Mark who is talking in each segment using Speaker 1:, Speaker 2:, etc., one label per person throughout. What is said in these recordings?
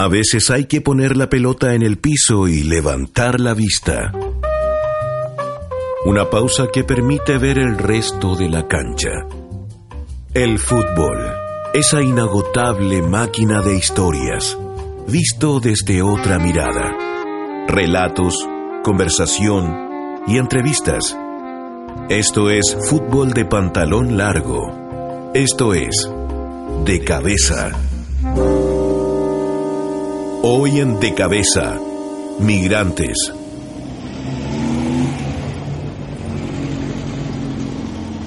Speaker 1: A veces hay que poner la pelota en el piso y levantar la vista. Una pausa que permite ver el resto de la cancha. El fútbol, esa inagotable máquina de historias, visto desde otra mirada. Relatos, conversación y entrevistas. Esto es fútbol de pantalón largo. Esto es de cabeza. Hoy en De Cabeza, Migrantes.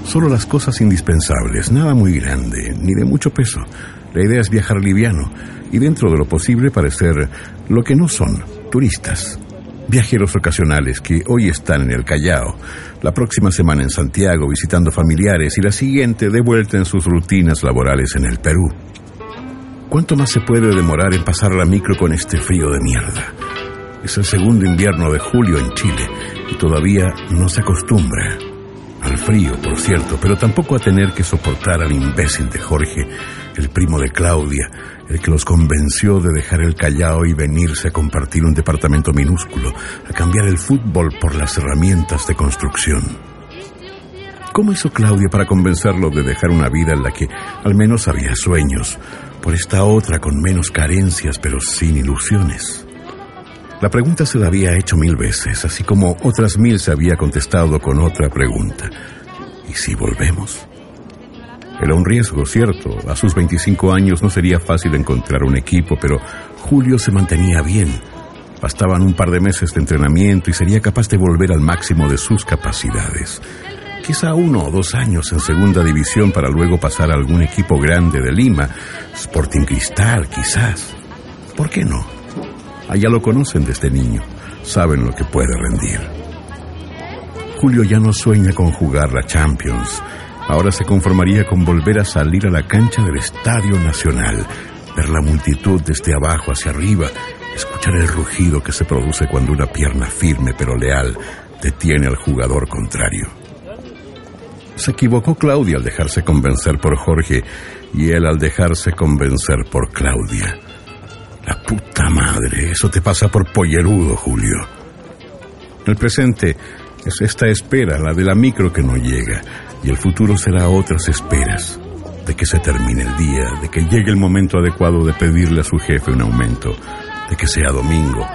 Speaker 2: Solo las cosas indispensables, nada muy grande, ni de mucho peso. La idea es viajar liviano y dentro de lo posible parecer lo que no son, turistas. Viajeros ocasionales que hoy están en el Callao, la próxima semana en Santiago visitando familiares y la siguiente de vuelta en sus rutinas laborales en el Perú. ¿Cuánto más se puede demorar en pasar la micro con este frío de mierda? Es el segundo invierno de julio en Chile y todavía no se acostumbra. Al frío, por cierto, pero tampoco a tener que soportar al imbécil de Jorge, el primo de Claudia, el que los convenció de dejar el Callao y venirse a compartir un departamento minúsculo, a cambiar el fútbol por las herramientas de construcción. ¿Cómo hizo Claudia para convencerlo de dejar una vida en la que al menos había sueños, por esta otra con menos carencias pero sin ilusiones? La pregunta se la había hecho mil veces, así como otras mil se había contestado con otra pregunta. ¿Y si volvemos? Era un riesgo, cierto. A sus 25 años no sería fácil encontrar un equipo, pero Julio se mantenía bien. Bastaban un par de meses de entrenamiento y sería capaz de volver al máximo de sus capacidades quizá uno o dos años en segunda división para luego pasar a algún equipo grande de Lima, Sporting Cristal quizás. ¿Por qué no? Allá lo conocen desde niño, saben lo que puede rendir. Julio ya no sueña con jugar la Champions, ahora se conformaría con volver a salir a la cancha del Estadio Nacional, ver la multitud desde abajo hacia arriba, escuchar el rugido que se produce cuando una pierna firme pero leal detiene al jugador contrario. Se equivocó Claudia al dejarse convencer por Jorge y él al dejarse convencer por Claudia. La puta madre, eso te pasa por pollerudo, Julio. El presente es esta espera, la de la micro que no llega, y el futuro será otras esperas, de que se termine el día, de que llegue el momento adecuado de pedirle a su jefe un aumento, de que sea domingo,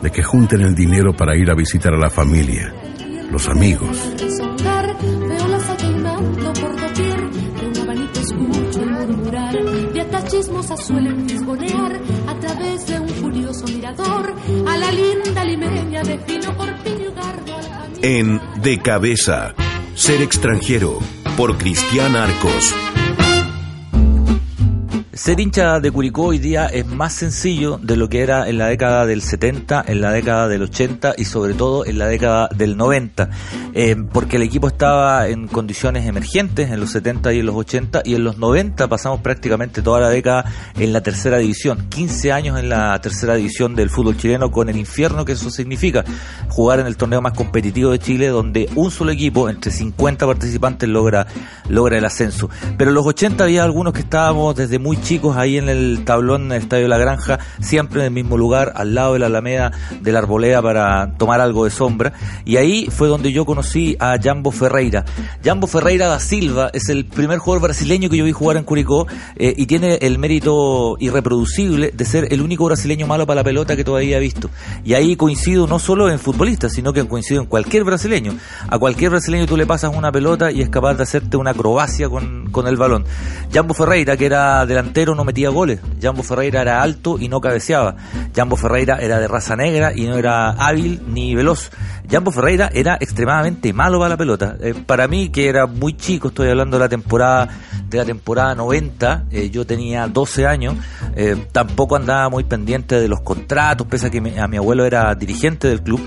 Speaker 2: de que junten el dinero para ir a visitar a la familia, los amigos.
Speaker 1: Suelen fisgonear a través de un curioso mirador a la linda limeña de fino corpiño gardo. En De Cabeza, Ser extranjero, por Cristian Arcos.
Speaker 3: Ser hincha de Curicó hoy día es más sencillo de lo que era en la década del 70, en la década del 80 y sobre todo en la década del 90, eh, porque el equipo estaba en condiciones emergentes en los 70 y en los 80 y en los 90 pasamos prácticamente toda la década en la tercera división, 15 años en la tercera división del fútbol chileno con el infierno que eso significa, jugar en el torneo más competitivo de Chile donde un solo equipo entre 50 participantes logra, logra el ascenso. Pero en los 80 había algunos que estábamos desde muy chicos ahí en el tablón del Estadio La Granja, siempre en el mismo lugar, al lado de la Alameda de la Arboleda para tomar algo de sombra. Y ahí fue donde yo conocí a Jambo Ferreira. Jambo Ferreira da Silva es el primer jugador brasileño que yo vi jugar en Curicó eh, y tiene el mérito irreproducible de ser el único brasileño malo para la pelota que todavía he visto. Y ahí coincido no solo en futbolistas, sino que coincido en cualquier brasileño. A cualquier brasileño tú le pasas una pelota y es capaz de hacerte una acrobacia con, con el balón. Jambo Ferreira, que era delantero no metía goles. Jambo Ferreira era alto y no cabeceaba. Jambo Ferreira era de raza negra y no era hábil ni veloz. Jambo Ferreira era extremadamente malo para la pelota. Eh, para mí, que era muy chico, estoy hablando de la temporada de la temporada 90, eh, yo tenía 12 años, eh, tampoco andaba muy pendiente de los contratos, pese a que a mi abuelo era dirigente del club.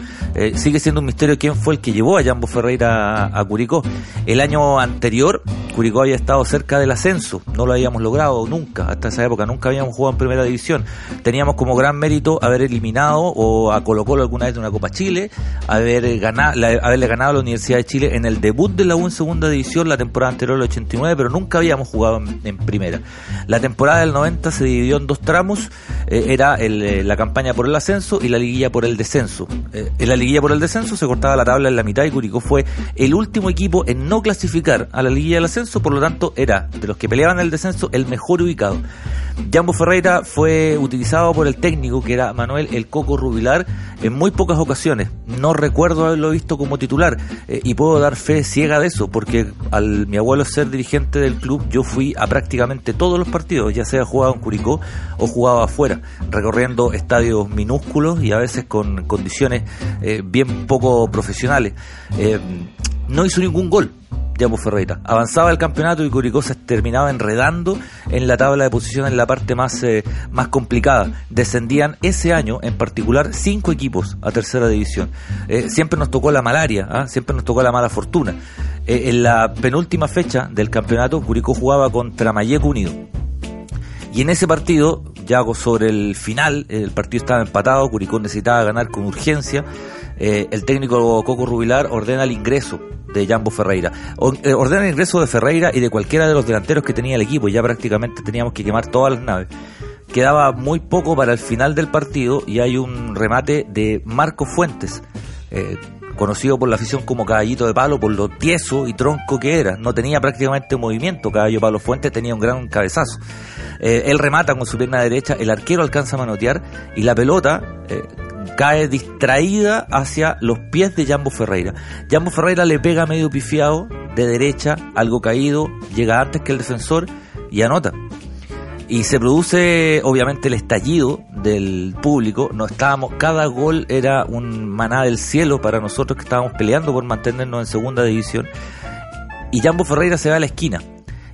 Speaker 3: sigue siendo un misterio quién fue el que llevó a Jambo Ferreira a Curicó. El año anterior, Curicó había estado cerca del ascenso, no lo habíamos logrado nunca, hasta esa época, nunca habíamos jugado en primera división. Teníamos como gran mérito haber eliminado o a Colo alguna vez de una Copa Chile, haber ganado, haberle ganado a la Universidad de Chile en el debut de la U en segunda división la temporada anterior, el 89, pero nunca habíamos jugado en, primera. La temporada del 90 se dividió en dos tramos, eh, era eh, la campaña por el ascenso y la liguilla por el descenso. Eh, en la liguilla por el descenso se cortaba la tabla en la mitad y Curicó fue el último equipo en no clasificar a la liguilla del ascenso, por lo tanto era de los que peleaban el descenso el mejor ubicado. Jambo Ferreira fue utilizado por el técnico que era Manuel El Coco Rubilar en muy pocas ocasiones. No recuerdo haberlo visto como titular eh, y puedo dar fe ciega de eso porque al mi abuelo ser dirigente del club yo fui a prácticamente todos los partidos, ya sea jugado en Curicó o jugado afuera, recorriendo estadios minúsculos y a veces con condiciones eh, bien poco profesionales. Eh, no hizo ningún gol Jambo Ferreira. Avanzaba el campeonato y Curicó se terminaba enredando en la tabla de posiciones en la parte más, eh, más complicada. Descendían ese año en particular cinco equipos a tercera división. Eh, siempre nos tocó la malaria, ¿ah? siempre nos tocó la mala fortuna. Eh, en la penúltima fecha del campeonato, Curicó jugaba contra Mayeco Unido. Y en ese partido, ya sobre el final, el partido estaba empatado, Curicó necesitaba ganar con urgencia. el técnico Coco Rubilar ordena el ingreso de Jambo Ferreira. Eh, ordena el ingreso de Ferreira y de cualquiera de los delanteros que tenía el equipo. Ya prácticamente teníamos que quemar todas las naves. Quedaba muy poco para el final del partido y hay un remate de Marco Fuentes, eh, conocido por la afición como caballito de palo por lo tieso y tronco que era. No tenía prácticamente movimiento. Caballo Palo Fuentes tenía un gran cabezazo. Eh, él remata con su pierna derecha, el arquero alcanza a manotear y la pelota cae distraída hacia los pies de Jambo Ferreira. Jambo Ferreira le pega medio pifiado de derecha, algo caído, llega antes que el defensor y anota. Y se produce obviamente el estallido del público. No estábamos, cada gol era un maná del cielo para nosotros que estábamos peleando por mantenernos en segunda división. Y Jambo Ferreira se va a la esquina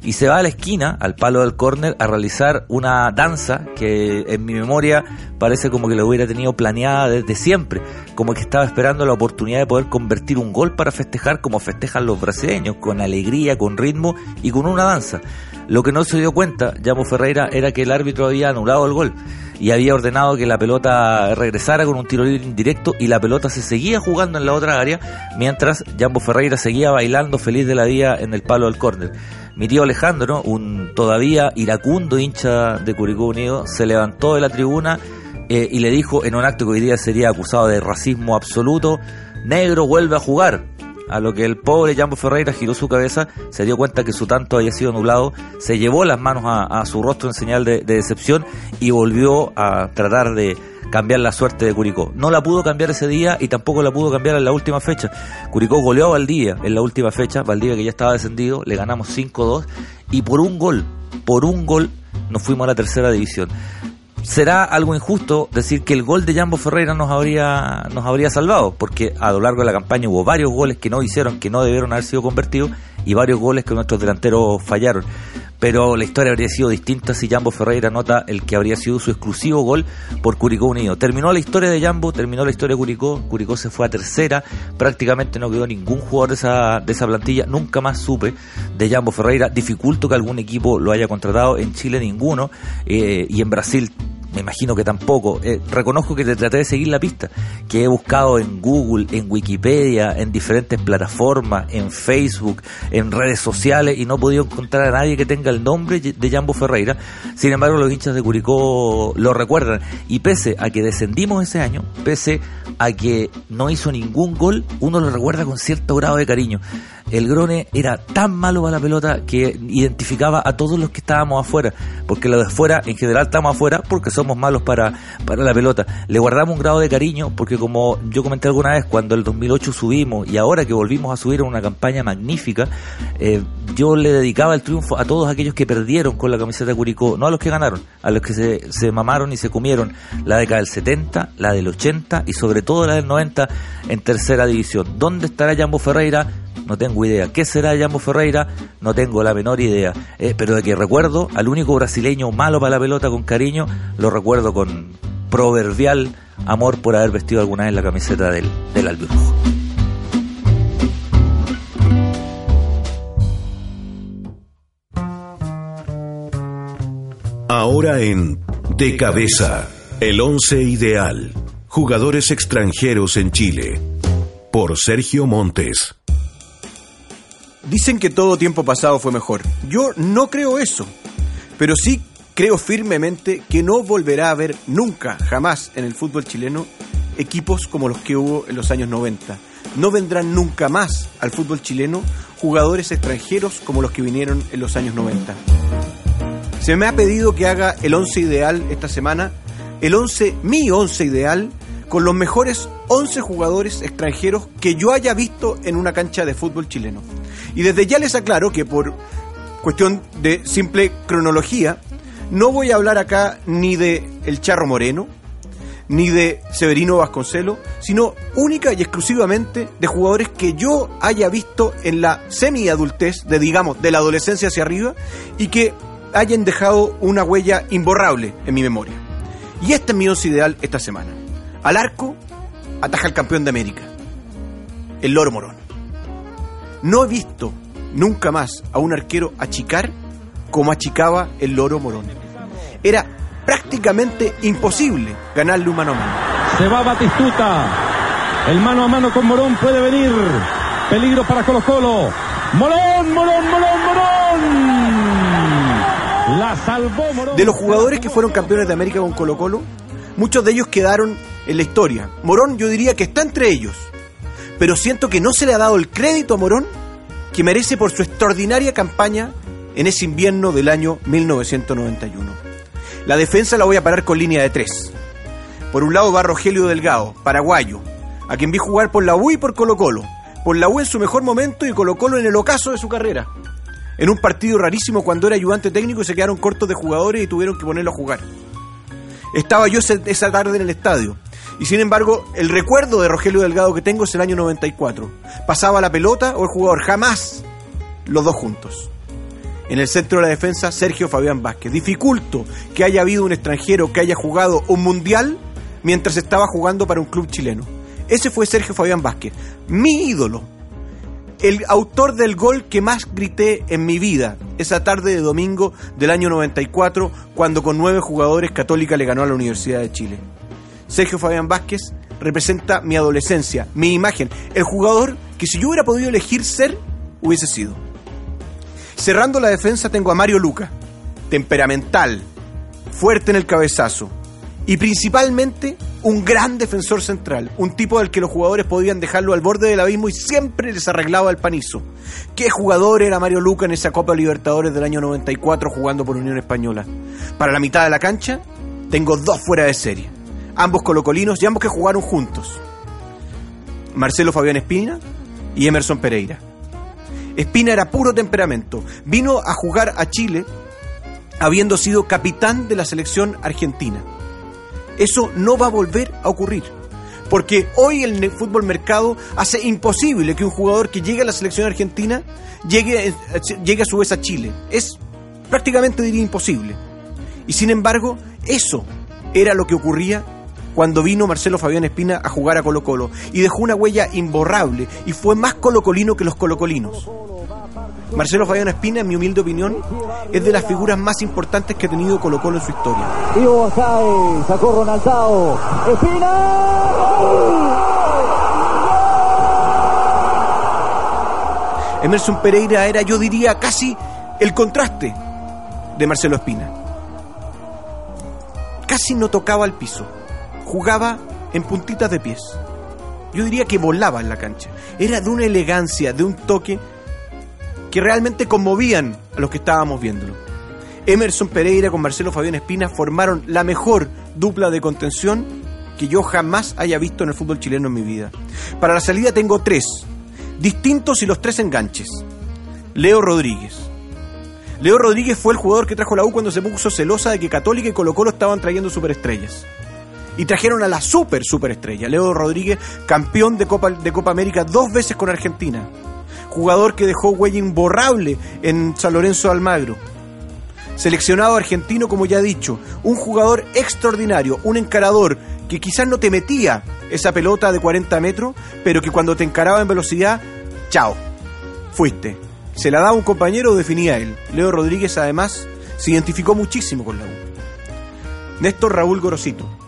Speaker 3: y se va a la esquina, al palo del córner, a realizar una danza que en mi memoria parece como que lo hubiera tenido planeada desde siempre, como que estaba esperando la oportunidad de poder convertir un gol para festejar como festejan los brasileños, con alegría, con ritmo y con una danza. Lo que no se dio cuenta, Llamo Ferreira, era que el árbitro había anulado el gol y había ordenado que la pelota regresara con un tiro libre indirecto y la pelota se seguía jugando en la otra área mientras Jambo Ferreira seguía bailando feliz de la vida en el palo del córner. Mi tío Alejandro, un todavía iracundo hincha de Curicó Unido, se levantó de la tribuna eh, y le dijo en un acto que hoy día sería acusado de racismo absoluto, negro vuelve a jugar. A lo que el pobre Jambo Ferreira giró su cabeza, se dio cuenta que su tanto había sido anulado, se llevó las manos a, su rostro en señal de decepción y volvió a tratar de, cambiar la suerte de Curicó. No la pudo cambiar ese día y tampoco la pudo cambiar en la última fecha. Curicó goleó a Valdivia en la última fecha, Valdivia que ya estaba descendido, le ganamos 5-2 y por un gol, por un gol nos fuimos a la tercera división. Será algo injusto decir que el gol de Jambo Ferreira nos habría, nos habría salvado, porque a lo largo de la campaña hubo varios goles que no hicieron, que no debieron haber sido convertidos, y varios goles que nuestros delanteros fallaron pero la historia habría sido distinta si Jambo Ferreira nota el que habría sido su exclusivo gol por Curicó Unido. Terminó la historia de Jambo, terminó la historia de Curicó, Curicó se fue a tercera, prácticamente no quedó ningún jugador de esa, de esa plantilla, nunca más supe de Jambo Ferreira, dificulto que algún equipo lo haya contratado, en Chile ninguno, eh, y en Brasil me imagino que tampoco. Eh, reconozco que te traté de seguir la pista, que he buscado en Google, en Wikipedia, en diferentes plataformas, en Facebook, en redes sociales y no he podido encontrar a nadie que tenga el nombre de Jambo Ferreira. Sin embargo, los hinchas de Curicó lo recuerdan. Y pese a que descendimos ese año, pese a que no hizo ningún gol, uno lo recuerda con cierto grado de cariño. El Grone era tan malo para la pelota que identificaba a todos los que estábamos afuera, porque los de afuera, en general estamos afuera porque somos malos para, para la pelota. Le guardamos un grado de cariño porque como yo comenté alguna vez, cuando el 2008 subimos y ahora que volvimos a subir en una campaña magnífica, eh, yo le dedicaba el triunfo a todos aquellos que perdieron con la camiseta de Curicó, no a los que ganaron, a los que se, se mamaron y se comieron la década del 70, la del 80 y sobre todo la del 90 en tercera división. ¿Dónde estará Jambo Ferreira? No tengo idea. ¿Qué será Jambo Ferreira? No tengo la menor idea. Eh, pero de que recuerdo al único brasileño malo para la pelota con cariño, lo recuerdo con proverbial amor por haber vestido alguna vez la camiseta del, del albirrojo.
Speaker 1: Ahora en De Cabeza, el once ideal. Jugadores extranjeros en Chile. Por Sergio Montes.
Speaker 4: Dicen que todo tiempo pasado fue mejor. Yo no creo eso. Pero sí creo firmemente que no volverá a haber nunca, jamás en el fútbol chileno equipos como los que hubo en los años 90. No vendrán nunca más al fútbol chileno jugadores extranjeros como los que vinieron en los años 90. Se me ha pedido que haga el 11 ideal esta semana, el 11, mi 11 ideal, con los mejores 11 jugadores extranjeros que yo haya visto en una cancha de fútbol chileno. Y desde ya les aclaro que por cuestión de simple cronología, no voy a hablar acá ni de El Charro Moreno, ni de Severino Vasconcelo, sino única y exclusivamente de jugadores que yo haya visto en la semi-adultez, de digamos, de la adolescencia hacia arriba, y que hayan dejado una huella imborrable en mi memoria. Y este es mi ideal esta semana. Al arco, ataja el campeón de América, el Loro Morón. No he visto nunca más a un arquero achicar como achicaba el Loro Morón. Era prácticamente imposible ganarle un mano a mano.
Speaker 5: Se va Batistuta. El mano a mano con Morón puede venir. Peligro para Colo Colo. Morón, Morón, Morón, Morón. La salvó Morón.
Speaker 4: De los jugadores que fueron campeones de América con Colo Colo, muchos de ellos quedaron en la historia. Morón yo diría que está entre ellos. Pero siento que no se le ha dado el crédito a Morón que merece por su extraordinaria campaña en ese invierno del año 1991. La defensa la voy a parar con línea de tres. Por un lado va Rogelio Delgado, paraguayo, a quien vi jugar por la U y por Colo Colo. Por la U en su mejor momento y Colo Colo en el ocaso de su carrera. En un partido rarísimo cuando era ayudante técnico y se quedaron cortos de jugadores y tuvieron que ponerlo a jugar. Estaba yo esa tarde en el estadio. Y sin embargo, el recuerdo de Rogelio Delgado que tengo es el año 94. Pasaba la pelota o el jugador, jamás los dos juntos. En el centro de la defensa, Sergio Fabián Vázquez. Dificulto que haya habido un extranjero que haya jugado un mundial mientras estaba jugando para un club chileno. Ese fue Sergio Fabián Vázquez, mi ídolo. El autor del gol que más grité en mi vida esa tarde de domingo del año 94, cuando con nueve jugadores Católica le ganó a la Universidad de Chile. Sergio Fabián Vázquez representa mi adolescencia, mi imagen, el jugador que si yo hubiera podido elegir ser, hubiese sido. Cerrando la defensa tengo a Mario Luca, temperamental, fuerte en el cabezazo y principalmente un gran defensor central, un tipo del que los jugadores podían dejarlo al borde del abismo y siempre les arreglaba el panizo. ¿Qué jugador era Mario Luca en esa Copa Libertadores del año 94 jugando por Unión Española? Para la mitad de la cancha tengo dos fuera de serie, ambos colocolinos y ambos que jugaron juntos. Marcelo Fabián Espina y Emerson Pereira. Espina era puro temperamento. Vino a jugar a Chile habiendo sido capitán de la selección argentina. Eso no va a volver a ocurrir. Porque hoy el fútbol mercado hace imposible que un jugador que llegue a la selección argentina llegue, llegue a su vez a Chile. Es prácticamente diría imposible. Y sin embargo, eso era lo que ocurría cuando vino Marcelo Fabián Espina a jugar a Colo Colo y dejó una huella imborrable y fue más colocolino que los colocolinos. Marcelo Fabián Espina, en mi humilde opinión, es de las figuras más importantes que ha tenido Colo Colo en su historia.
Speaker 6: Basay, sacó Ronaldao, Espina.
Speaker 4: Emerson Pereira era, yo diría, casi el contraste de Marcelo Espina. Casi no tocaba el piso, jugaba en puntitas de pies. Yo diría que volaba en la cancha. Era de una elegancia, de un toque que realmente conmovían a los que estábamos viéndolo. Emerson Pereira con Marcelo Fabián Espina formaron la mejor dupla de contención que yo jamás haya visto en el fútbol chileno en mi vida. Para la salida tengo tres, distintos y los tres enganches. Leo Rodríguez. Leo Rodríguez fue el jugador que trajo la U cuando se puso celosa de que Católica y Colo Colo estaban trayendo superestrellas. Y trajeron a la super superestrella, Leo Rodríguez, campeón de Copa, de Copa América dos veces con Argentina. Jugador que dejó huella imborrable en San Lorenzo de Almagro. Seleccionado argentino, como ya he dicho, un jugador extraordinario, un encarador que quizás no te metía esa pelota de 40 metros, pero que cuando te encaraba en velocidad, chao, fuiste. Se la daba un compañero o definía él. Leo Rodríguez además se identificó muchísimo con la U. Néstor Raúl Gorosito.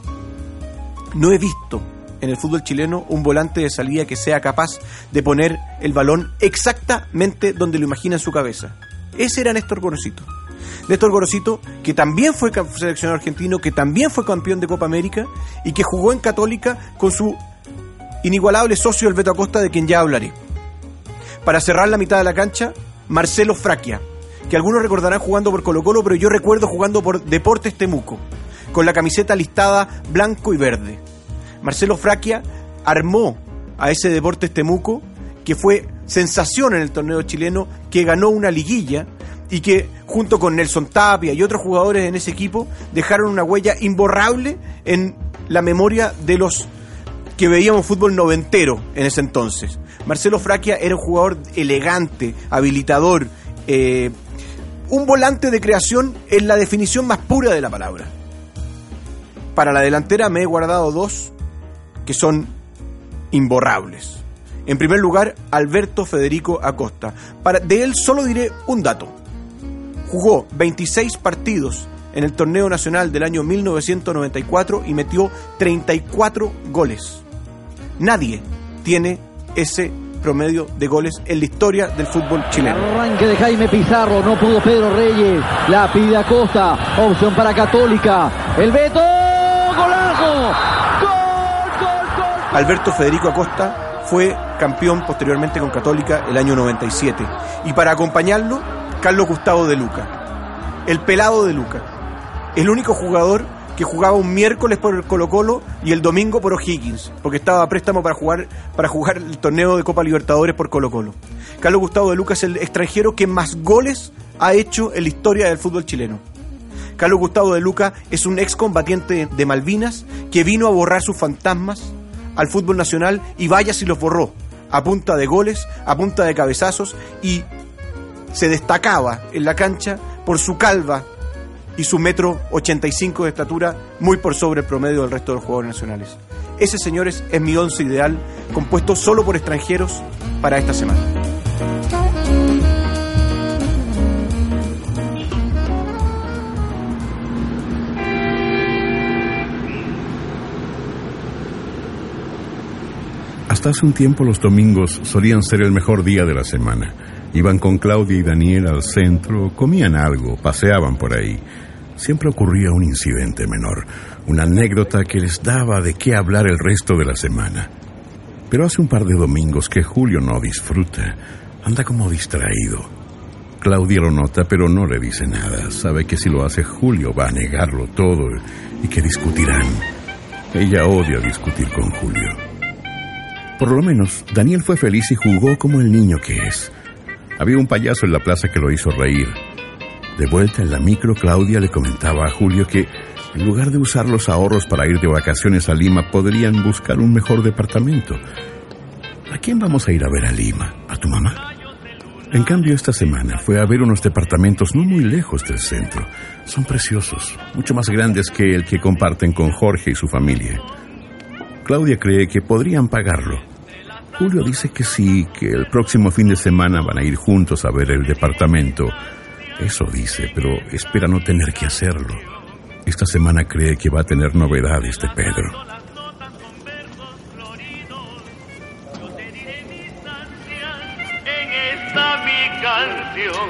Speaker 4: No he visto en el fútbol chileno un volante de salida que sea capaz de poner el balón exactamente donde lo imagina en su cabeza. Ese era Néstor Gorosito. Néstor Gorosito, que también fue seleccionado argentino, que también fue campeón de Copa América y que jugó en Católica con su inigualable socio el Beto Acosta, de quien ya hablaré. Para cerrar la mitad de la cancha, Marcelo Fraquia, que algunos recordarán jugando por Colo Colo, pero yo recuerdo jugando por Deportes Temuco, con la camiseta listada blanco y verde. Marcelo Fraquia armó a ese Deportes Temuco, que fue sensación en el torneo chileno, que ganó una liguilla y que junto con Nelson Tapia y otros jugadores en ese equipo dejaron una huella imborrable en la memoria de los que veíamos fútbol noventero en ese entonces. Marcelo Fraquia era un jugador elegante, habilitador, eh, un volante de creación en la definición más pura de la palabra. Para la delantera me he guardado dos que son imborrables. En primer lugar, Alberto Federico Acosta. De él solo diré un dato. Jugó 26 partidos en el torneo nacional del año 1994 y metió 34 goles. Nadie tiene ese promedio de goles en la historia del fútbol chileno.
Speaker 6: Arranque de Jaime Pizarro, no pudo Pedro Reyes, la pide Acosta, opción para Católica, el Beto,
Speaker 4: Alberto Federico Acosta fue campeón posteriormente con Católica el año 97 y para acompañarlo Carlos Gustavo de Luca, el pelado de Luca, el único jugador que jugaba un miércoles por el Colo Colo y el domingo por O'Higgins, porque estaba a préstamo para jugar, para jugar el torneo de Copa Libertadores por Colo Colo. Carlos Gustavo de Luca es el extranjero que más goles ha hecho en la historia del fútbol chileno. Carlos Gustavo de Luca es un excombatiente de Malvinas que vino a borrar sus fantasmas al fútbol nacional y vaya si los borró, a punta de goles, a punta de cabezazos y se destacaba en la cancha por su calva y su metro 85 de estatura muy por sobre el promedio del resto de los jugadores nacionales. Ese, señores, es mi once ideal, compuesto solo por extranjeros para esta semana.
Speaker 2: Hace un tiempo los domingos solían ser el mejor día de la semana. Iban con Claudia y Daniel al centro, comían algo, paseaban por ahí. Siempre ocurría un incidente menor, una anécdota que les daba de qué hablar el resto de la semana. Pero hace un par de domingos que Julio no disfruta, anda como distraído. Claudia lo nota, pero no le dice nada. Sabe que si lo hace Julio va a negarlo todo y que discutirán. Ella odia discutir con Julio. Por lo menos, Daniel fue feliz y jugó como el niño que es. Había un payaso en la plaza que lo hizo reír. De vuelta en la micro, Claudia le comentaba a Julio que, en lugar de usar los ahorros para ir de vacaciones a Lima, podrían buscar un mejor departamento. ¿A quién vamos a ir a ver a Lima? ¿A tu mamá? En cambio, esta semana fue a ver unos departamentos no muy lejos del centro. Son preciosos, mucho más grandes que el que comparten con Jorge y su familia. Claudia cree que podrían pagarlo. Julio dice que sí, que el próximo fin de semana van a ir juntos a ver el departamento. Eso dice, pero espera no tener que hacerlo. Esta semana cree que va a tener novedades de Pedro.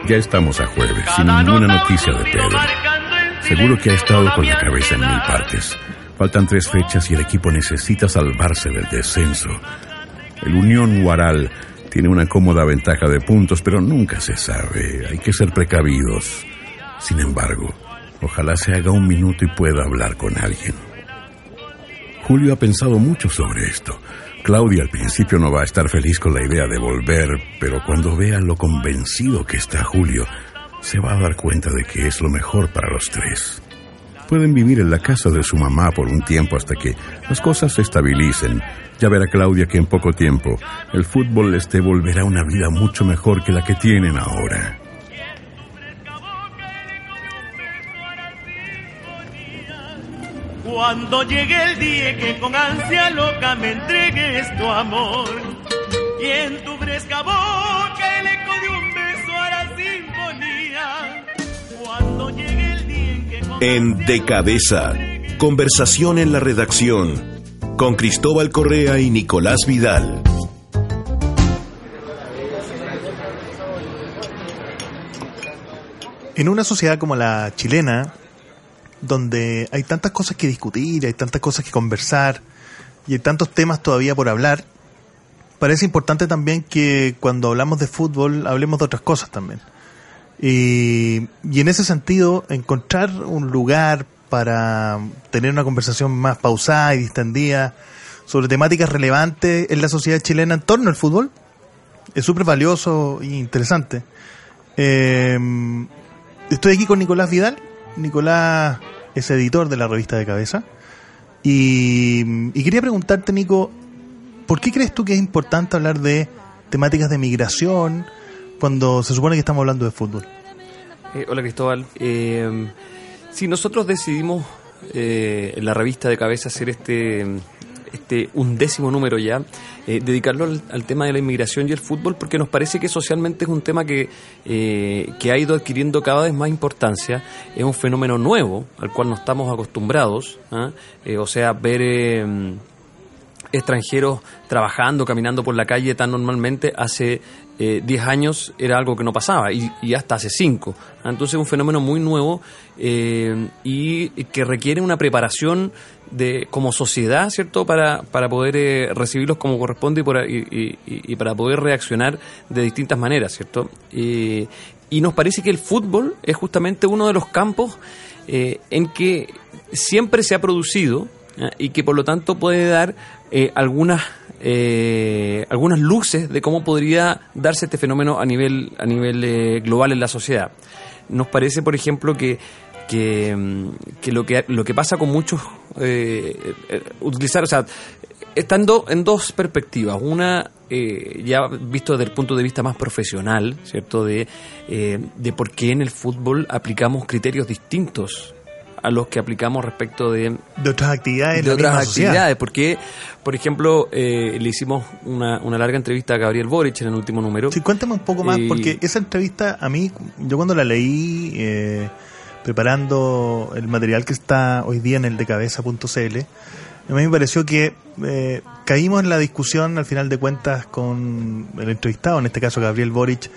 Speaker 2: Ya estamos a jueves, sin ninguna noticia de Pedro. Seguro que ha estado con la cabeza en mil partes. Faltan tres fechas y el equipo necesita salvarse del descenso. El Unión Guaral Tiene una cómoda ventaja de puntos, pero nunca se sabe. Hay que ser precavidos. Sin embargo, ojalá se haga un minuto y pueda hablar con alguien. Julio ha pensado mucho sobre esto. Claudia al principio no va a estar feliz con la idea de volver, pero cuando vea lo convencido que está Julio, se va a dar cuenta de que es lo mejor para los tres. Pueden vivir en la casa de su mamá por un tiempo hasta que las cosas se estabilicen. Ya verá Claudia que en poco tiempo el fútbol les devolverá una vida mucho mejor que la que tienen ahora.
Speaker 7: Cuando llegue el día que con ansia loca me entregues tu amor y en tu fresca boca en que con
Speaker 1: En De Cabeza, conversación en la redacción con Cristóbal Correa y Nicolás Vidal.
Speaker 8: En una sociedad como la chilena, donde hay tantas cosas que discutir, hay tantas cosas que conversar y hay tantos temas todavía por hablar, parece importante también que cuando hablamos de fútbol hablemos de otras cosas también. Y, y en ese sentido, encontrar un lugar para tener una conversación más pausada y distendida sobre temáticas relevantes en la sociedad chilena en torno al fútbol es súper valioso e interesante. Eh, estoy aquí con Nicolás Vidal. Nicolás es editor de la revista de cabeza. Y, y quería preguntarte, Nico, ¿por qué crees tú que es importante hablar de temáticas de migración cuando se supone que estamos hablando de fútbol?
Speaker 9: Eh, hola Cristóbal. Eh, sí, nosotros decidimos eh, en la revista de cabeza hacer este, este undécimo número ya, eh, dedicarlo al, tema de la inmigración y el fútbol porque nos parece que socialmente es un tema que, eh, que ha ido adquiriendo cada vez más importancia. Es un fenómeno nuevo al cual no estamos acostumbrados. ¿ah? O sea, ver... eh, extranjeros trabajando, caminando por la calle tan normalmente, hace eh, 10 años era algo que no pasaba y, hasta hace 5. Entonces es un fenómeno muy nuevo eh, y que requiere una preparación de como sociedad, ¿cierto?, para, para poder eh, recibirlos como corresponde y, y, para poder reaccionar de distintas maneras, ¿cierto? Eh, y nos parece que el fútbol es justamente uno de los campos eh, en que siempre se ha producido. Y que por lo tanto puede dar eh, algunas eh, algunas luces de cómo podría darse este fenómeno a nivel a nivel eh, global en la sociedad. Nos parece, por ejemplo, que que, mm, lo que lo que pasa con muchos eh, eh, utilizar, o sea, estando en dos perspectivas. Una, eh, ya visto desde el punto de vista más profesional, ¿cierto? De, de por qué en el fútbol aplicamos criterios distintos a los que aplicamos respecto de,
Speaker 8: De otras actividades
Speaker 9: de otras
Speaker 8: sociedad.
Speaker 9: actividades. Porque, por ejemplo, eh, le hicimos una, una larga entrevista a Gabriel Boric en el último número.
Speaker 8: Sí, cuéntame un poco más, porque esa entrevista a mí, yo cuando la leí eh, preparando el material que está hoy día en el decabeza.cl, a mí me pareció que eh, caímos en la discusión al final de cuentas con el entrevistado, en este caso Gabriel Boric,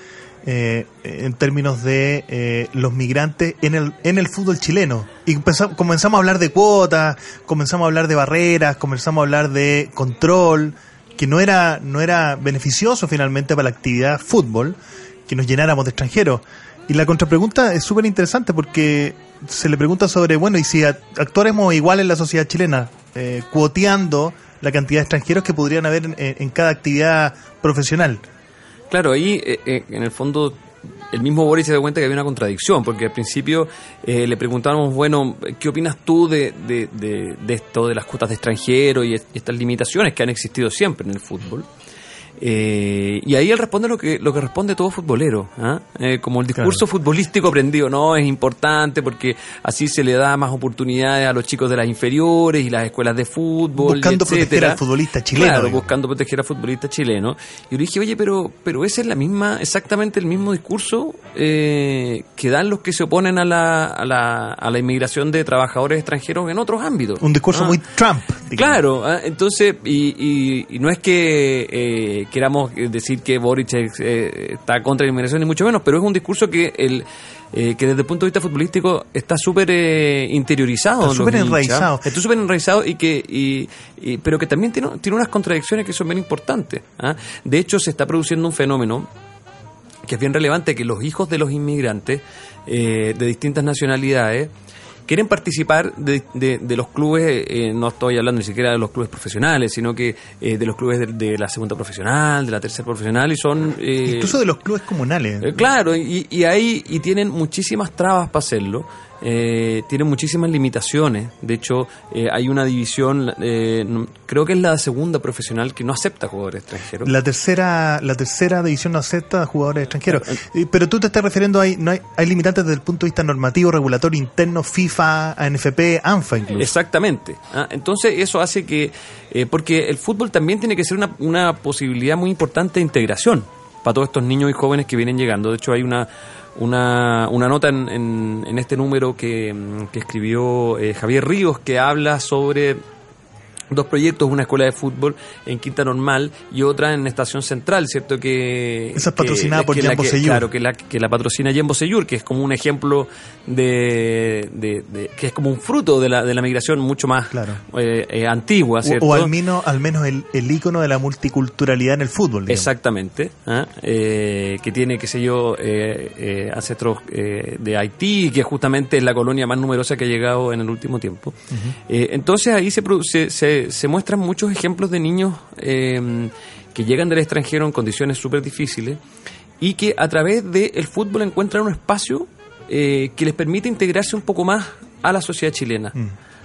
Speaker 8: eh, en términos de eh, los migrantes en el, en el fútbol chileno. Y comenzamos a hablar de cuotas, comenzamos a hablar de barreras, comenzamos a hablar de control, que no era, no era beneficioso finalmente para la actividad fútbol, que nos llenáramos de extranjeros. Y la contrapregunta es súper interesante porque se le pregunta sobre, bueno, y si actuáramos igual en la sociedad chilena, eh, cuoteando la cantidad de extranjeros que podrían haber en cada actividad profesional.
Speaker 9: Claro, ahí eh, eh, en el fondo el mismo Boris se dio cuenta que había una contradicción, porque al principio eh, le preguntábamos, bueno, ¿qué opinas tú de, de, de- de esto, de las cuotas de extranjero y, est- estas limitaciones que han existido siempre en el fútbol? Eh, y ahí él responde lo que lo que responde todo futbolero, ¿ah? Eh, como el discurso futbolístico aprendido, no es importante porque así se le da más oportunidades a los chicos de las inferiores y las escuelas de fútbol,
Speaker 8: Buscando proteger al futbolista chileno,
Speaker 9: Claro, buscando proteger al futbolista chileno. Y yo le dije, oye, pero, pero ese es la misma, exactamente el mismo discurso eh, que dan los que se oponen a la, a, la, a la inmigración de trabajadores extranjeros en otros ámbitos.
Speaker 8: Un discurso
Speaker 9: Ah.
Speaker 8: muy Trump. digamos.
Speaker 9: Claro, ah, entonces, y, y- y no es que, eh, queramos decir que Boric eh, está contra la inmigración, ni mucho menos, pero es un discurso que el eh, que desde el punto de vista futbolístico está súper eh, interiorizado.
Speaker 8: Está súper enraizado.
Speaker 9: Está súper enraizado y que, y, y- pero que también tiene, tiene unas contradicciones que son bien importantes. ¿ah? De hecho, se está produciendo un fenómeno que es bien relevante, que los hijos de los inmigrantes eh, de distintas nacionalidades quieren participar de, de- de los clubes, eh, no estoy hablando ni siquiera de los clubes profesionales, sino que eh, de los clubes de, de la segunda profesional, de la tercera profesional, y son... eh,
Speaker 8: Incluso de los clubes comunales.
Speaker 9: eh, claro, y, y ahí y tienen muchísimas trabas para hacerlo. Eh, tienen muchísimas limitaciones. De hecho, eh, hay una división, eh, creo que es la segunda profesional que no acepta jugadores extranjeros.
Speaker 8: La tercera, la tercera división no acepta jugadores extranjeros. Eh, Pero tú te estás refiriendo, hay, no hay, hay limitantes desde el punto de vista normativo, regulatorio, interno, FIFA, ANFP, ANFA incluso.
Speaker 9: Exactamente. ¿ah? Entonces eso hace que, eh, porque el fútbol también tiene que ser una, una posibilidad muy importante de integración para todos estos niños y jóvenes que vienen llegando. De hecho hay una, una, una nota en, en- en este número que, que escribió eh, Javier Ríos que habla sobre dos proyectos, una escuela de fútbol en Quinta Normal y otra en Estación Central, ¿cierto? Que
Speaker 8: Esa es patrocinada por
Speaker 9: que la
Speaker 8: Jambo.
Speaker 9: Claro, que la, que la patrocina Jembo Seyur, que es como un ejemplo de, de- de- que es como un fruto de la, de la migración mucho más eh, eh, antigua, ¿cierto?
Speaker 8: O, o al menos, al menos el, el ícono de la multiculturalidad en el fútbol. digamos.
Speaker 9: Exactamente, ¿ah? Eh, que tiene, qué sé yo, ancestros de Haití, que justamente es la colonia más numerosa que ha llegado en el último tiempo. Entonces ahí se, produ- se, se- muestran muchos ejemplos de niños eh, que llegan del extranjero en condiciones súper difíciles y que a través del fútbol encuentran un espacio eh, que les permite integrarse un poco más a la sociedad chilena.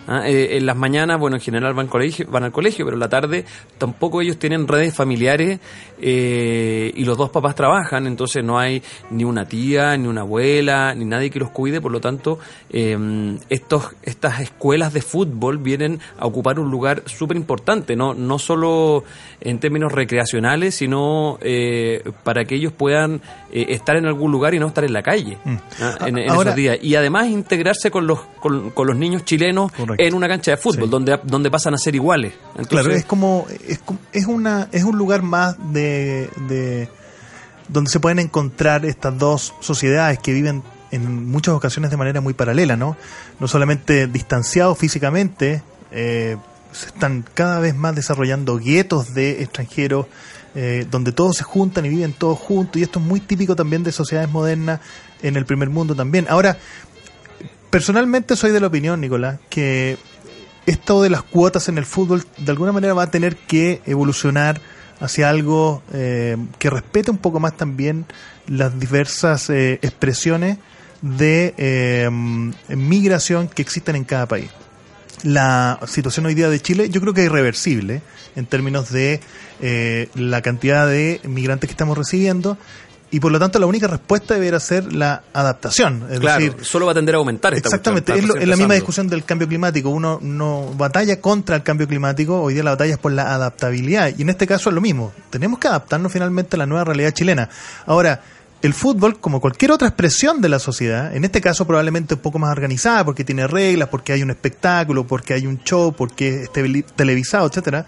Speaker 9: Ah, eh, en las mañanas, bueno, en general van, colegio, van al colegio, pero en la tarde tampoco ellos tienen redes familiares eh, y los dos papás trabajan, entonces no hay ni una tía, ni una abuela, ni nadie que los cuide, por lo tanto, eh, estos, estas escuelas de fútbol vienen a ocupar un lugar súper importante, ¿no? no solo en términos recreacionales, sino eh, para que ellos puedan eh, estar en algún lugar y no estar en la calle
Speaker 8: Mm.
Speaker 9: ah, en, en
Speaker 8: Ahora-
Speaker 9: esos días. Y además integrarse con los, con, con los niños chilenos en una cancha de fútbol, donde, donde pasan a ser iguales. Entonces,
Speaker 8: Claro, es como es, como- es una es un lugar más de, de donde se pueden encontrar estas dos sociedades que viven en muchas ocasiones de manera muy paralela, ¿no? No solamente distanciados físicamente, eh, se están cada vez más desarrollando guetos de extranjeros eh, donde todos se juntan y viven todos juntos y esto es muy típico también de sociedades modernas en el primer mundo también. Ahora, personalmente soy de la opinión, Nicolás, que esto de las cuotas en el fútbol de alguna manera va a tener que evolucionar hacia algo eh, que respete un poco más también las diversas eh, expresiones de eh, migración que existen en cada país. La situación hoy día de Chile yo creo que es irreversible en términos de eh, la cantidad de migrantes que estamos recibiendo y por lo tanto la única respuesta deberá ser la adaptación. Es
Speaker 9: claro,
Speaker 8: decir,
Speaker 9: solo va a tender a aumentar esta
Speaker 8: Exactamente,
Speaker 9: cuestión,
Speaker 8: es, lo- es la misma discusión del cambio climático. Uno no batalla contra el cambio climático, hoy día la batalla es por la adaptabilidad. Y en este caso es lo mismo. Tenemos que adaptarnos finalmente a la nueva realidad chilena. Ahora, el fútbol, como cualquier otra expresión de la sociedad, en este caso probablemente un poco más organizada, porque tiene reglas, porque hay un espectáculo, porque hay un show, porque es tele- televisado, etcétera,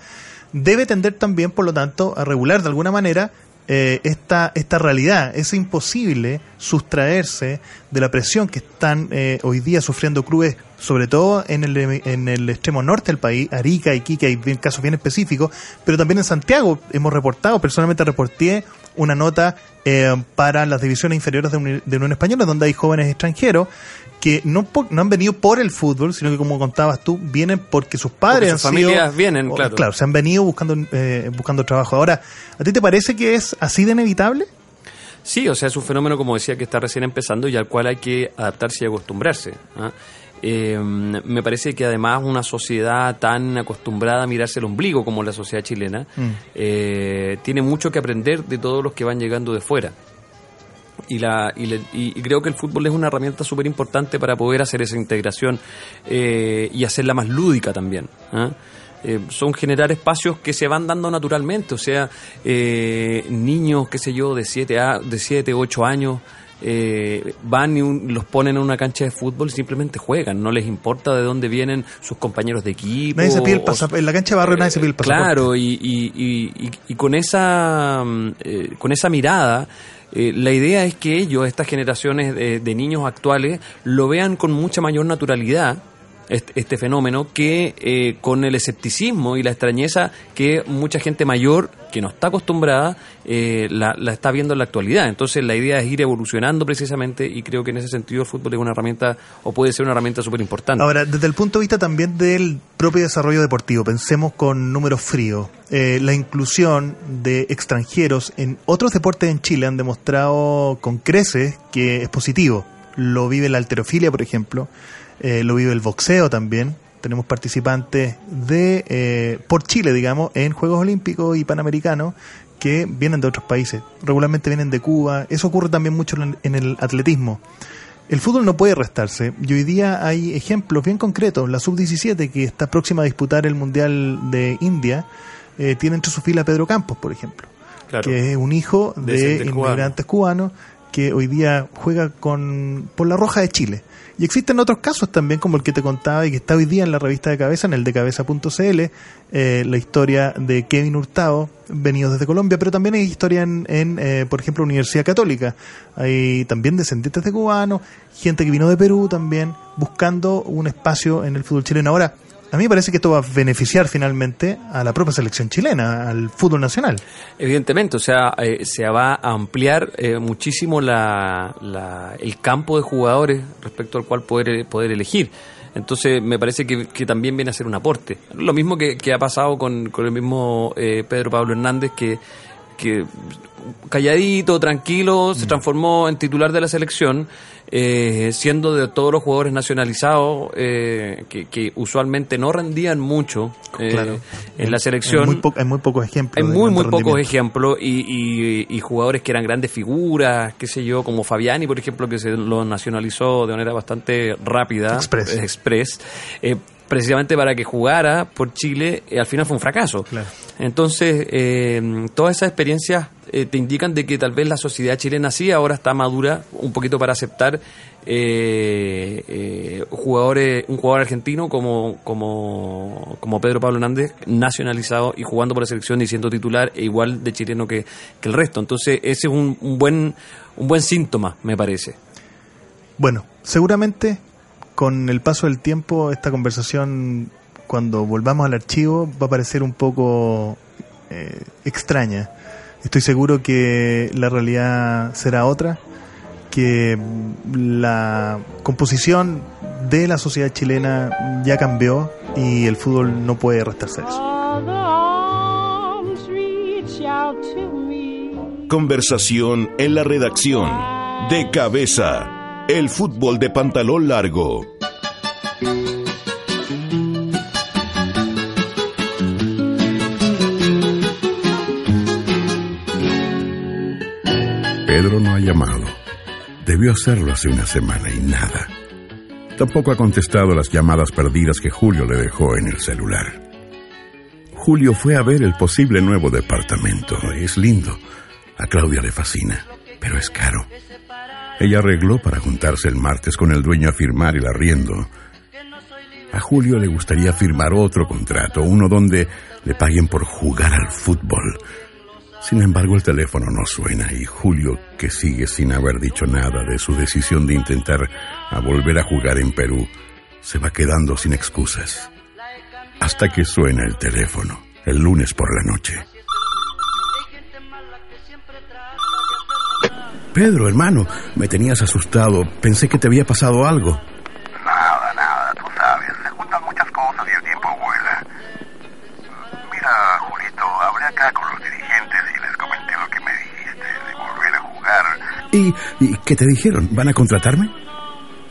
Speaker 8: debe tender también, por lo tanto, a regular de alguna manera eh, esta, esta realidad. Es imposible sustraerse de la presión que están eh, hoy día sufriendo clubes, sobre todo en el, en el extremo norte del país, Arica, Iquique, hay casos bien específicos, pero también en Santiago hemos reportado, personalmente reporté una nota eh, para las divisiones inferiores de, Uni- de Unión Española, donde hay jóvenes extranjeros que no, no han venido por el fútbol, sino que como contabas tú, vienen porque sus padres
Speaker 9: Porque sus
Speaker 8: han sido-
Speaker 9: familias vienen,
Speaker 8: o-
Speaker 9: claro.
Speaker 8: Claro, se han venido buscando, eh, buscando trabajo. Ahora, ¿a ti te parece que es así de inevitable?
Speaker 9: Sí, o sea, es un fenómeno, como decía, que está recién empezando y al cual hay que adaptarse y acostumbrarse. ¿ah? Eh, me parece que además una sociedad tan acostumbrada a mirarse el ombligo como la sociedad chilena,
Speaker 8: Mm.
Speaker 9: eh, tiene mucho que aprender de todos los que van llegando de fuera. Y, la, y, le- y- y creo que el fútbol es una herramienta súper importante para poder hacer esa integración eh, y hacerla más lúdica también. ¿ah? Eh, son generar espacios que se van dando naturalmente, o sea, niños, qué sé yo, de 7 a de siete 8 años, eh, van y un- los ponen en una cancha de fútbol y simplemente juegan, no les importa de dónde vienen sus compañeros de equipo.
Speaker 8: Nadie se pide el pasaporte. En la cancha de barrio nadie se pide el pasaporte.
Speaker 9: Claro, y, y- y- con esa mm, eh, con esa mirada, eh, la idea es que ellos, estas generaciones de, de niños actuales, lo vean con mucha mayor naturalidad. Este, fenómeno que eh, con el escepticismo y la extrañeza que mucha gente mayor que no está acostumbrada eh, la, la está viendo en la actualidad. Entonces la idea es ir evolucionando precisamente y creo que en ese sentido el fútbol es una herramienta o puede ser una herramienta súper importante.
Speaker 8: Ahora, desde el punto de vista también del propio desarrollo deportivo, pensemos con números fríos. Eh, la inclusión de extranjeros en otros deportes en Chile han demostrado con creces que es positivo. Lo vive la alterofilia, por ejemplo, eh, lo vive el boxeo también. Tenemos participantes de eh, por Chile, digamos, en Juegos Olímpicos y Panamericanos que vienen de otros países. Regularmente vienen de Cuba. Eso ocurre también mucho en el atletismo. El fútbol no puede restarse y hoy día hay ejemplos bien concretos. La sub-17 que está próxima a disputar el Mundial de India eh, tiene entre su fila a Pedro Campos, por ejemplo,
Speaker 9: Claro.
Speaker 8: que es un hijo de
Speaker 9: cubano.
Speaker 8: inmigrantes cubanos que hoy día juega con por la Roja de Chile. Y existen otros casos también, como el que te contaba y que está hoy día en la revista de Cabeza, en el de cabeza.cl, eh, la historia de Kevin Hurtado, venido desde Colombia, pero también hay historia en, en, eh, por ejemplo, Universidad Católica. Hay también descendientes de cubanos, gente que vino de Perú también, buscando un espacio en el fútbol chileno. Ahora, a mí me parece que esto va a beneficiar finalmente a la propia selección chilena, al fútbol nacional.
Speaker 9: Evidentemente, o sea, eh, se va a ampliar eh, muchísimo la, la- el campo de jugadores respecto al cual poder, poder elegir. Entonces, me parece que, que también viene a ser un aporte. Lo mismo que, ha pasado con, con el mismo eh, Pedro Pablo Hernández, que, que calladito, tranquilo, se transformó en titular de la selección, eh, siendo de todos los jugadores nacionalizados eh, que, que usualmente no rendían mucho eh,
Speaker 8: Claro.
Speaker 9: en la selección.
Speaker 8: Hay muy, po- muy pocos ejemplos.
Speaker 9: Hay muy, muy pocos ejemplos y, y- y jugadores que eran grandes figuras, qué sé yo, como Fabiani, por ejemplo, que se lo nacionalizó de manera bastante rápida.
Speaker 8: Express.
Speaker 9: express, precisamente para que jugara por Chile, eh, al final fue un fracaso.
Speaker 8: Claro.
Speaker 9: Entonces, eh, todas esas experiencias eh, te indican de que tal vez la sociedad chilena sí ahora está madura un poquito para aceptar eh, jugadores, un jugador argentino como, como, como Pedro Pablo Hernández, nacionalizado y jugando por la selección y siendo titular e igual de chileno que, que el resto. Entonces, ese es un, un buen un buen síntoma, me parece.
Speaker 8: Bueno, seguramente con el paso del tiempo esta conversación, cuando volvamos al archivo, va a parecer un poco eh, extraña. Estoy seguro que la realidad será otra, que la composición de la sociedad chilena ya cambió y el fútbol no puede restarse a eso.
Speaker 1: Conversación en la redacción. De cabeza. El fútbol de pantalón largo.
Speaker 2: Pedro no ha llamado. Debió hacerlo hace una semana y nada. Tampoco ha contestado las llamadas perdidas que Julio le dejó en el celular. Julio fue a ver el posible nuevo departamento. Es lindo. A Claudia le fascina, pero es caro. Ella arregló para juntarse el martes con el dueño a firmar el arriendo. A Julio le gustaría firmar otro contrato, uno donde le paguen por jugar al fútbol. Sin embargo, el teléfono no suena y Julio, que sigue sin haber dicho nada de su decisión de intentar volver a jugar en Perú, se va quedando sin excusas. Hasta que suena el teléfono, el lunes por la noche. Pedro, hermano, me tenías asustado. Pensé que te había pasado algo.
Speaker 10: Nada, nada, tú sabes. Se juntan muchas cosas y el tiempo vuela. Mira, Julito, hablé acá con los dirigentes y les comenté lo que me dijiste de volver a jugar.
Speaker 2: ¿Y, ¿Y qué te dijeron? ¿Van a contratarme?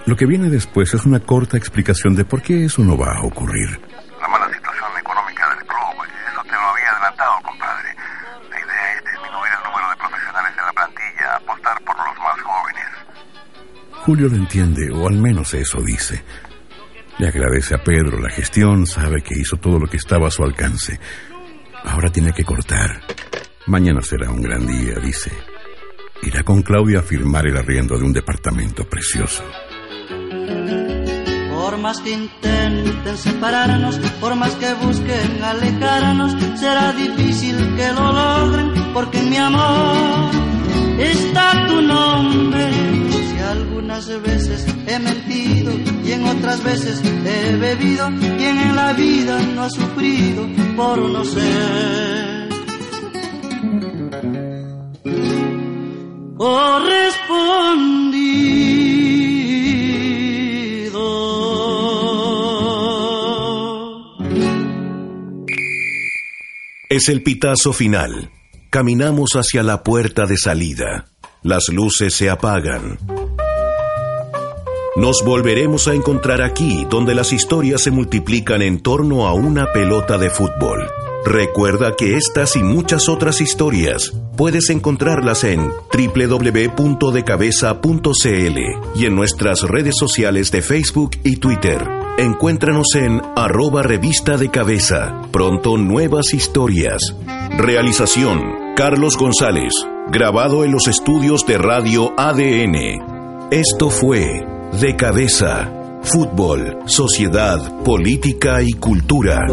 Speaker 2: Lo que viene después es una corta explicación de por qué eso no va a ocurrir.
Speaker 10: La mala situación económica del club, eso te lo había adelantado, compadre.
Speaker 2: Julio lo entiende, o al menos eso dice. Le agradece a Pedro la gestión, sabe que hizo todo lo que estaba a su alcance. Ahora tiene que cortar. Mañana será un gran día, dice. Irá con Claudia a firmar el arriendo de un departamento precioso.
Speaker 11: Por más que intenten separarnos, por más que busquen alejarnos, será difícil que lo logren, porque en mi amor está tu nombre. Algunas veces he mentido y en otras veces he bebido, quien en la vida no ha sufrido por no ser.
Speaker 1: Es el pitazo final. Caminamos hacia la puerta de salida. Las luces se apagan. Nos volveremos a encontrar aquí, donde las historias se multiplican en torno a una pelota de fútbol. Recuerda que estas y muchas otras historias puedes encontrarlas en www.decabeza.cl y en nuestras redes sociales de Facebook y Twitter. Encuéntranos en arroba revista de cabeza. Pronto nuevas historias. Realización, Carlos González. Grabado en los estudios de Radio ADN. Esto fue De Cabeza. Fútbol, sociedad, política y cultura.